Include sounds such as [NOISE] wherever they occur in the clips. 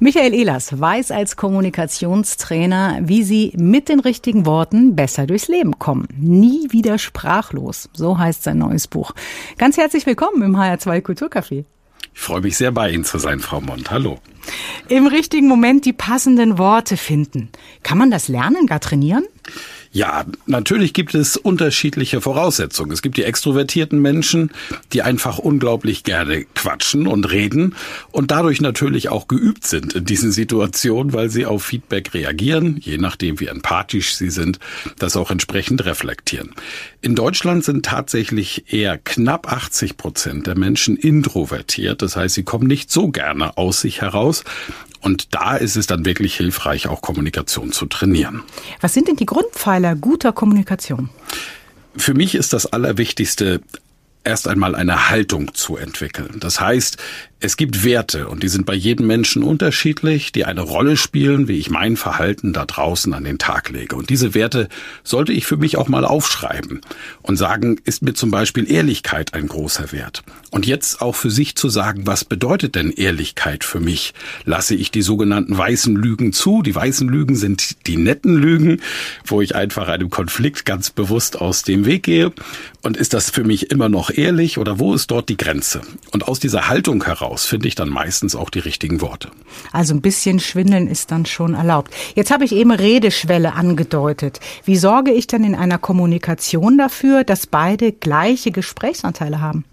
Michael Ehlers weiß als Kommunikationstrainer, wie Sie mit den richtigen Worten besser durchs Leben kommen. Nie wieder sprachlos. So heißt sein neues Buch. Ganz herzlich willkommen im HR2 Kulturcafé. Ich freue mich sehr, bei Ihnen zu sein, Frau Mond. Hallo. Im richtigen Moment die passenden Worte finden. Kann man das lernen, gar trainieren? Ja, natürlich gibt es unterschiedliche Voraussetzungen. Es gibt die extrovertierten Menschen, die einfach unglaublich gerne quatschen und reden und dadurch natürlich auch geübt sind in diesen Situationen, weil sie auf Feedback reagieren, je nachdem wie empathisch sie sind, das auch entsprechend reflektieren. In Deutschland sind tatsächlich eher knapp 80 Prozent der Menschen introvertiert. Das heißt, sie kommen nicht so gerne aus sich heraus. Und da ist es dann wirklich hilfreich, auch Kommunikation zu trainieren. Was sind denn die Grundpfeiler guter Kommunikation? Für mich ist das Allerwichtigste, erst einmal eine Haltung zu entwickeln. Das heißt, es gibt Werte und die sind bei jedem Menschen unterschiedlich, die eine Rolle spielen, wie ich mein Verhalten da draußen an den Tag lege. Und diese Werte sollte ich für mich auch mal aufschreiben und sagen, ist mir zum Beispiel Ehrlichkeit ein großer Wert. Und jetzt auch für sich zu sagen, was bedeutet denn Ehrlichkeit für mich? Lasse ich die sogenannten weißen Lügen zu? Die weißen Lügen sind die netten Lügen, wo ich einfach einem Konflikt ganz bewusst aus dem Weg gehe. Und ist das für mich immer noch ehrlich oder wo ist dort die Grenze? Und aus dieser Haltung heraus daraus finde ich dann meistens auch die richtigen Worte. Also ein bisschen Schwindeln ist dann schon erlaubt. Jetzt habe ich eben Redeschwelle angedeutet. Wie sorge ich denn in einer Kommunikation dafür, dass beide gleiche Gesprächsanteile haben?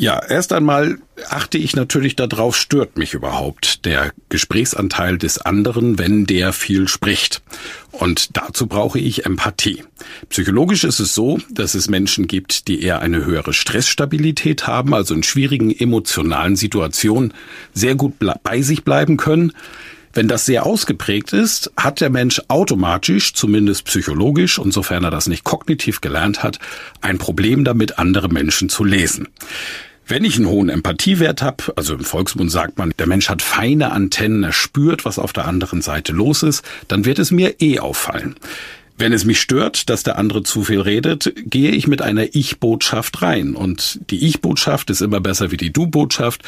Ja, erst einmal achte ich natürlich darauf, stört mich überhaupt der Gesprächsanteil des anderen, wenn der viel spricht. Und dazu brauche ich Empathie. Psychologisch ist es so, dass es Menschen gibt, die eher eine höhere Stressstabilität haben, also in schwierigen emotionalen Situationen sehr gut bei sich bleiben können. Wenn das sehr ausgeprägt ist, hat der Mensch automatisch, zumindest psychologisch und sofern er das nicht kognitiv gelernt hat, ein Problem damit, andere Menschen zu lesen. Wenn ich einen hohen Empathiewert habe, also im Volksmund sagt man, der Mensch hat feine Antennen, er spürt, was auf der anderen Seite los ist, dann wird es mir eh auffallen. Wenn es mich stört, dass der andere zu viel redet, gehe ich mit einer Ich-Botschaft rein. Und die Ich-Botschaft ist immer besser wie die Du-Botschaft.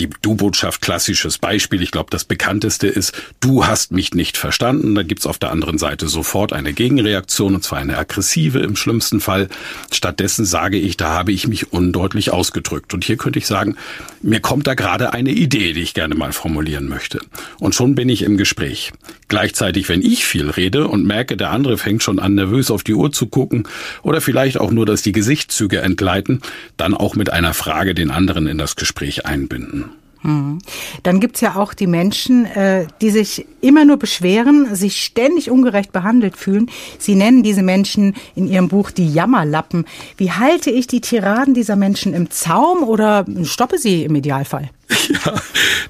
Die Du-Botschaft, klassisches Beispiel, ich glaube, das bekannteste ist, du hast mich nicht verstanden. Da gibt's auf der anderen Seite sofort eine Gegenreaktion, und zwar eine aggressive im schlimmsten Fall. Stattdessen sage ich, da habe ich mich undeutlich ausgedrückt. Und hier könnte ich sagen, mir kommt da gerade eine Idee, die ich gerne mal formulieren möchte. Und schon bin ich im Gespräch. Gleichzeitig, wenn ich viel rede und merke, der andere fängt fängt schon an, nervös auf die Uhr zu gucken oder vielleicht auch nur, dass die Gesichtszüge entgleiten, dann auch mit einer Frage den anderen in das Gespräch einbinden. Hm. Dann gibt's ja auch die Menschen, äh, die sich immer nur beschweren, sich ständig ungerecht behandelt fühlen. Sie nennen diese Menschen in Ihrem Buch die Jammerlappen. Wie halte ich die Tiraden dieser Menschen im Zaum oder stoppe sie im Idealfall? [LAUGHS] Ja,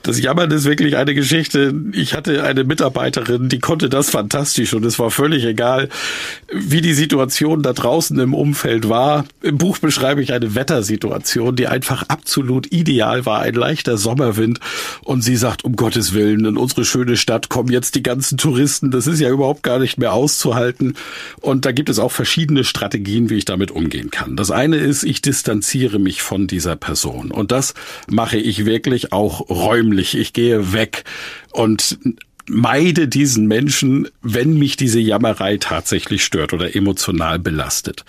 das Jammern ist wirklich eine Geschichte. Ich hatte eine Mitarbeiterin, die konnte das fantastisch und es war völlig egal, wie die Situation da draußen im Umfeld war. Im Buch beschreibe ich eine Wettersituation, die einfach absolut ideal war, ein leichter Sommerwind und sie sagt, um Gottes Willen, in unsere schöne Stadt kommen jetzt die ganzen Touristen, das ist ja überhaupt gar nicht mehr auszuhalten und da gibt es auch verschiedene Strategien, wie ich damit umgehen kann. Das eine ist, ich distanziere mich von dieser Person und das mache ich wirklich auch räumlich. Ich gehe weg und meide diesen Menschen, wenn mich diese Jammerei tatsächlich stört oder emotional belastet.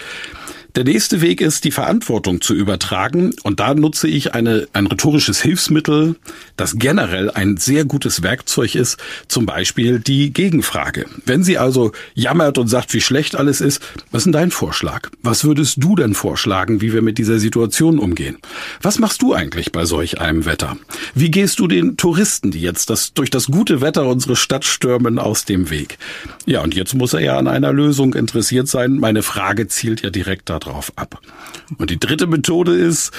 Der nächste Weg ist, die Verantwortung zu übertragen. Und da nutze ich eine, ein rhetorisches Hilfsmittel, das generell ein sehr gutes Werkzeug ist, zum Beispiel die Gegenfrage. Wenn sie also jammert und sagt, wie schlecht alles ist, was ist denn dein Vorschlag? Was würdest du denn vorschlagen, wie wir mit dieser Situation umgehen? Was machst du eigentlich bei solch einem Wetter? Wie gehst du den Touristen, die jetzt das, durch das gute Wetter unsere Stadt stürmen, aus dem Weg? Ja, und jetzt muss er ja an einer Lösung interessiert sein. Meine Frage zielt ja direkt darauf drauf ab. Und die dritte Methode ist,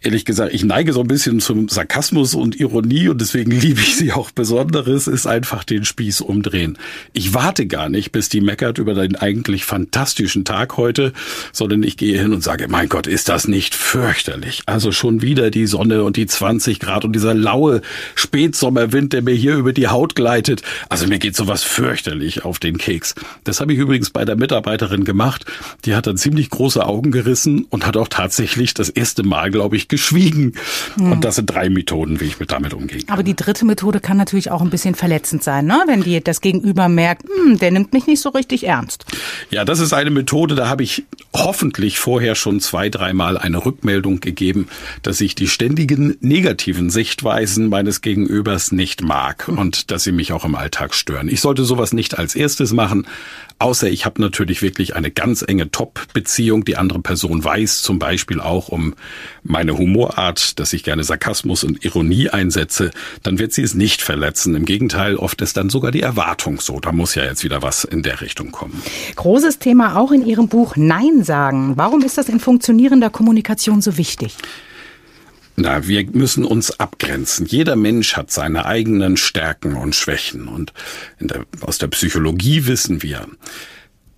ehrlich gesagt, ich neige so ein bisschen zum Sarkasmus und Ironie und deswegen liebe ich sie auch besonderes, ist einfach den Spieß umdrehen. Ich warte gar nicht, bis die meckert über den eigentlich fantastischen Tag heute, sondern ich gehe hin und sage, mein Gott, ist das nicht fürchterlich? Also schon wieder die Sonne und die 20 Grad und dieser laue Spätsommerwind, der mir hier über die Haut gleitet. Also mir geht sowas fürchterlich auf den Keks. Das habe ich übrigens bei der Mitarbeiterin gemacht. Die hat dann ziemlich große Augen gerissen und hat auch tatsächlich das erste Mal, glaube ich, geschwiegen. Hm. Und das sind drei Methoden, wie ich mit damit umgehe. Aber die dritte Methode kann natürlich auch ein bisschen verletzend sein, ne? wenn die das Gegenüber merkt, hm, der nimmt mich nicht so richtig ernst. Ja, das ist eine Methode, da habe ich hoffentlich vorher schon zwei, dreimal eine Rückmeldung gegeben, dass ich die ständigen negativen Sichtweisen meines Gegenübers nicht mag hm. und dass sie mich auch im Alltag stören. Ich sollte sowas nicht als erstes machen, außer ich habe natürlich wirklich eine ganz enge Top-Beziehung. Die andere Person weiß zum Beispiel auch um meine Humorart, dass ich gerne Sarkasmus und Ironie einsetze, dann wird sie es nicht verletzen. Im Gegenteil, oft ist dann sogar die Erwartung so. Da muss ja jetzt wieder was in der Richtung kommen. Großes Thema auch in Ihrem Buch Nein sagen. Warum ist das in funktionierender Kommunikation so wichtig? Na, wir müssen uns abgrenzen. Jeder Mensch hat seine eigenen Stärken und Schwächen. Und der, aus der Psychologie wissen wir,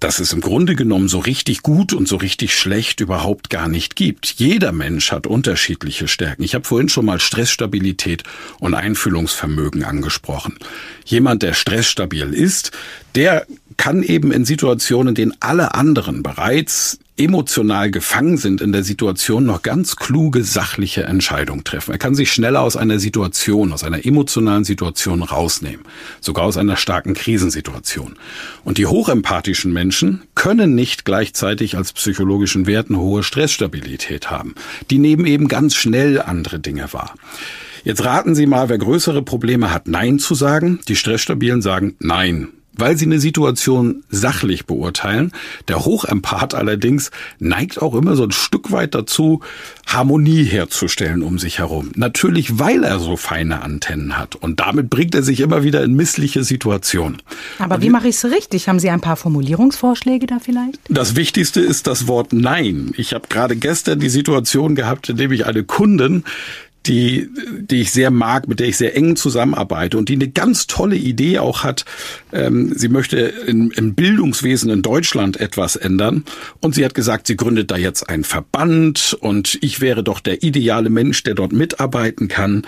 dass es im Grunde genommen so richtig gut und so richtig schlecht überhaupt gar nicht gibt. Jeder Mensch hat unterschiedliche Stärken. Ich habe vorhin schon mal Stressstabilität und Einfühlungsvermögen angesprochen. Jemand, der stressstabil ist, der kann eben in Situationen, in denen alle anderen bereits emotional gefangen sind in der Situation, noch ganz kluge, sachliche Entscheidungen treffen. Er kann sich schneller aus einer Situation, aus einer emotionalen Situation rausnehmen, sogar aus einer starken Krisensituation. Und die hochempathischen Menschen können nicht gleichzeitig als psychologischen Wert eine hohe Stressstabilität haben. Die nehmen eben ganz schnell andere Dinge wahr. Jetzt raten Sie mal, wer größere Probleme hat, Nein zu sagen. Die Stressstabilen sagen Nein weil sie eine Situation sachlich beurteilen. Der Hochempath allerdings neigt auch immer so ein Stück weit dazu, Harmonie herzustellen um sich herum. Natürlich, weil er so feine Antennen hat. Und damit bringt er sich immer wieder in missliche Situationen. Aber Und wie mache ich es richtig? Haben Sie ein paar Formulierungsvorschläge da vielleicht? Das Wichtigste ist das Wort Nein. Ich habe gerade gestern die Situation gehabt, in dem ich eine Kundin die, die ich sehr mag, mit der ich sehr eng zusammenarbeite und die eine ganz tolle Idee auch hat. Ähm, sie möchte in, im Bildungswesen in Deutschland etwas ändern und sie hat gesagt, sie gründet da jetzt einen Verband und ich wäre doch der ideale Mensch, der dort mitarbeiten kann.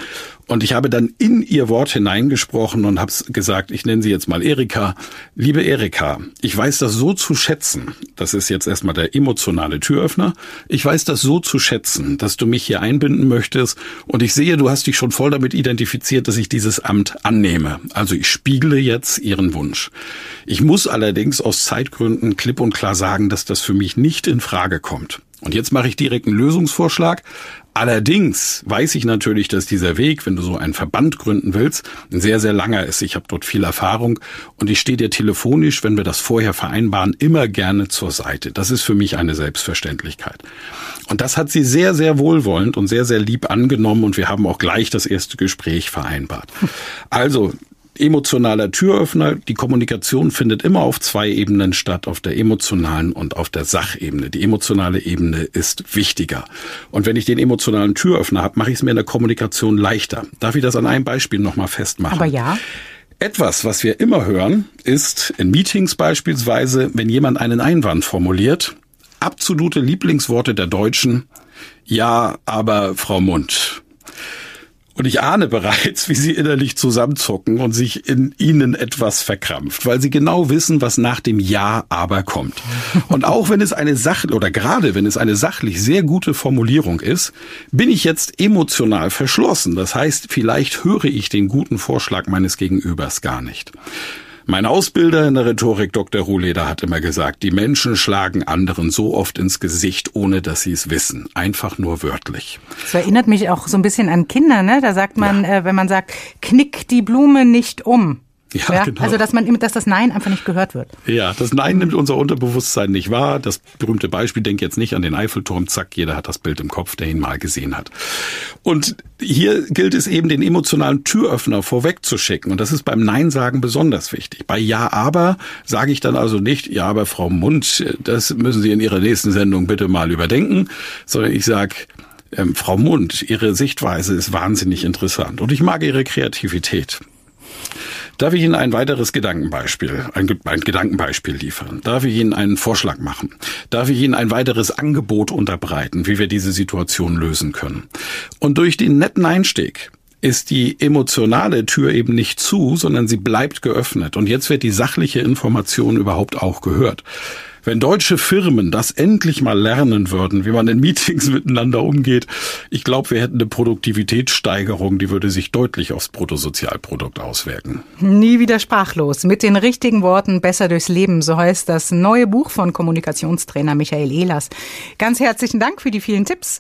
Und ich habe dann in ihr Wort hineingesprochen und habe gesagt, ich nenne sie jetzt mal Erika. Liebe Erika, ich weiß das so zu schätzen. Das ist jetzt erstmal der emotionale Türöffner. Ich weiß das so zu schätzen, dass du mich hier einbinden möchtest. Und ich sehe, du hast dich schon voll damit identifiziert, dass ich dieses Amt annehme. Also ich spiegle jetzt ihren Wunsch. Ich muss allerdings aus Zeitgründen klipp und klar sagen, dass das für mich nicht in Frage kommt. Und jetzt mache ich direkt einen Lösungsvorschlag. Allerdings weiß ich natürlich, dass dieser Weg, wenn du so einen Verband gründen willst, ein sehr, sehr langer ist. Ich habe dort viel Erfahrung und ich stehe dir telefonisch, wenn wir das vorher vereinbaren, immer gerne zur Seite. Das ist für mich eine Selbstverständlichkeit. Und das hat sie sehr, sehr wohlwollend und sehr, sehr lieb angenommen und wir haben auch gleich das erste Gespräch vereinbart. Also emotionaler Türöffner. Die Kommunikation findet immer auf zwei Ebenen statt, auf der emotionalen und auf der Sachebene. Die emotionale Ebene ist wichtiger. Und wenn ich den emotionalen Türöffner habe, mache ich es mir in der Kommunikation leichter. Darf ich das an einem Beispiel nochmal festmachen? Aber ja. Etwas, was wir immer hören, ist in Meetings beispielsweise, wenn jemand einen Einwand formuliert, absolute Lieblingsworte der Deutschen, ja, aber Frau Mund. Und ich ahne bereits, wie sie innerlich zusammenzucken und sich in ihnen etwas verkrampft, weil sie genau wissen, was nach dem Ja aber kommt. Und auch wenn es eine Sache oder gerade wenn es eine sachlich sehr gute Formulierung ist, bin ich jetzt emotional verschlossen. Das heißt, vielleicht höre ich den guten Vorschlag meines Gegenübers gar nicht. Mein Ausbilder in der Rhetorik, Dr. Ruhleder, hat immer gesagt, die Menschen schlagen anderen so oft ins Gesicht, ohne dass sie es wissen. Einfach nur wörtlich. Das erinnert mich auch so ein bisschen an Kinder, ne? Da sagt man, ja. äh, wenn man sagt, knick die Blume nicht um. Ja, ja, genau. Also dass man, dass das Nein einfach nicht gehört wird. Ja, das Nein nimmt unser Unterbewusstsein nicht wahr. Das berühmte Beispiel, denk jetzt nicht an den Eiffelturm, zack, jeder hat das Bild im Kopf, der ihn mal gesehen hat. Und hier gilt es eben, den emotionalen Türöffner vorwegzuschicken. Und das ist beim Nein sagen besonders wichtig. Bei Ja, aber sage ich dann also nicht, ja, aber Frau Mund, das müssen Sie in Ihrer nächsten Sendung bitte mal überdenken, sondern ich sage, ähm, Frau Mund, Ihre Sichtweise ist wahnsinnig interessant und ich mag Ihre Kreativität. Darf ich Ihnen ein weiteres Gedankenbeispiel, ein, ein, Gedankenbeispiel liefern? Darf ich Ihnen einen Vorschlag machen? Darf ich Ihnen ein weiteres Angebot unterbreiten, wie wir diese Situation lösen können? Und durch den netten Einstieg ist die emotionale Tür eben nicht zu, sondern sie bleibt geöffnet. Und jetzt wird die sachliche Information überhaupt auch gehört. Wenn deutsche Firmen das endlich mal lernen würden, wie man in Meetings [LAUGHS] miteinander umgeht, ich glaube, wir hätten eine Produktivitätssteigerung, die würde sich deutlich aufs Bruttosozialprodukt auswirken. Nie wieder sprachlos. Mit den richtigen Worten besser durchs Leben, so heißt das neue Buch von Kommunikationstrainer Michael Ehlers. Ganz herzlichen Dank für die vielen Tipps.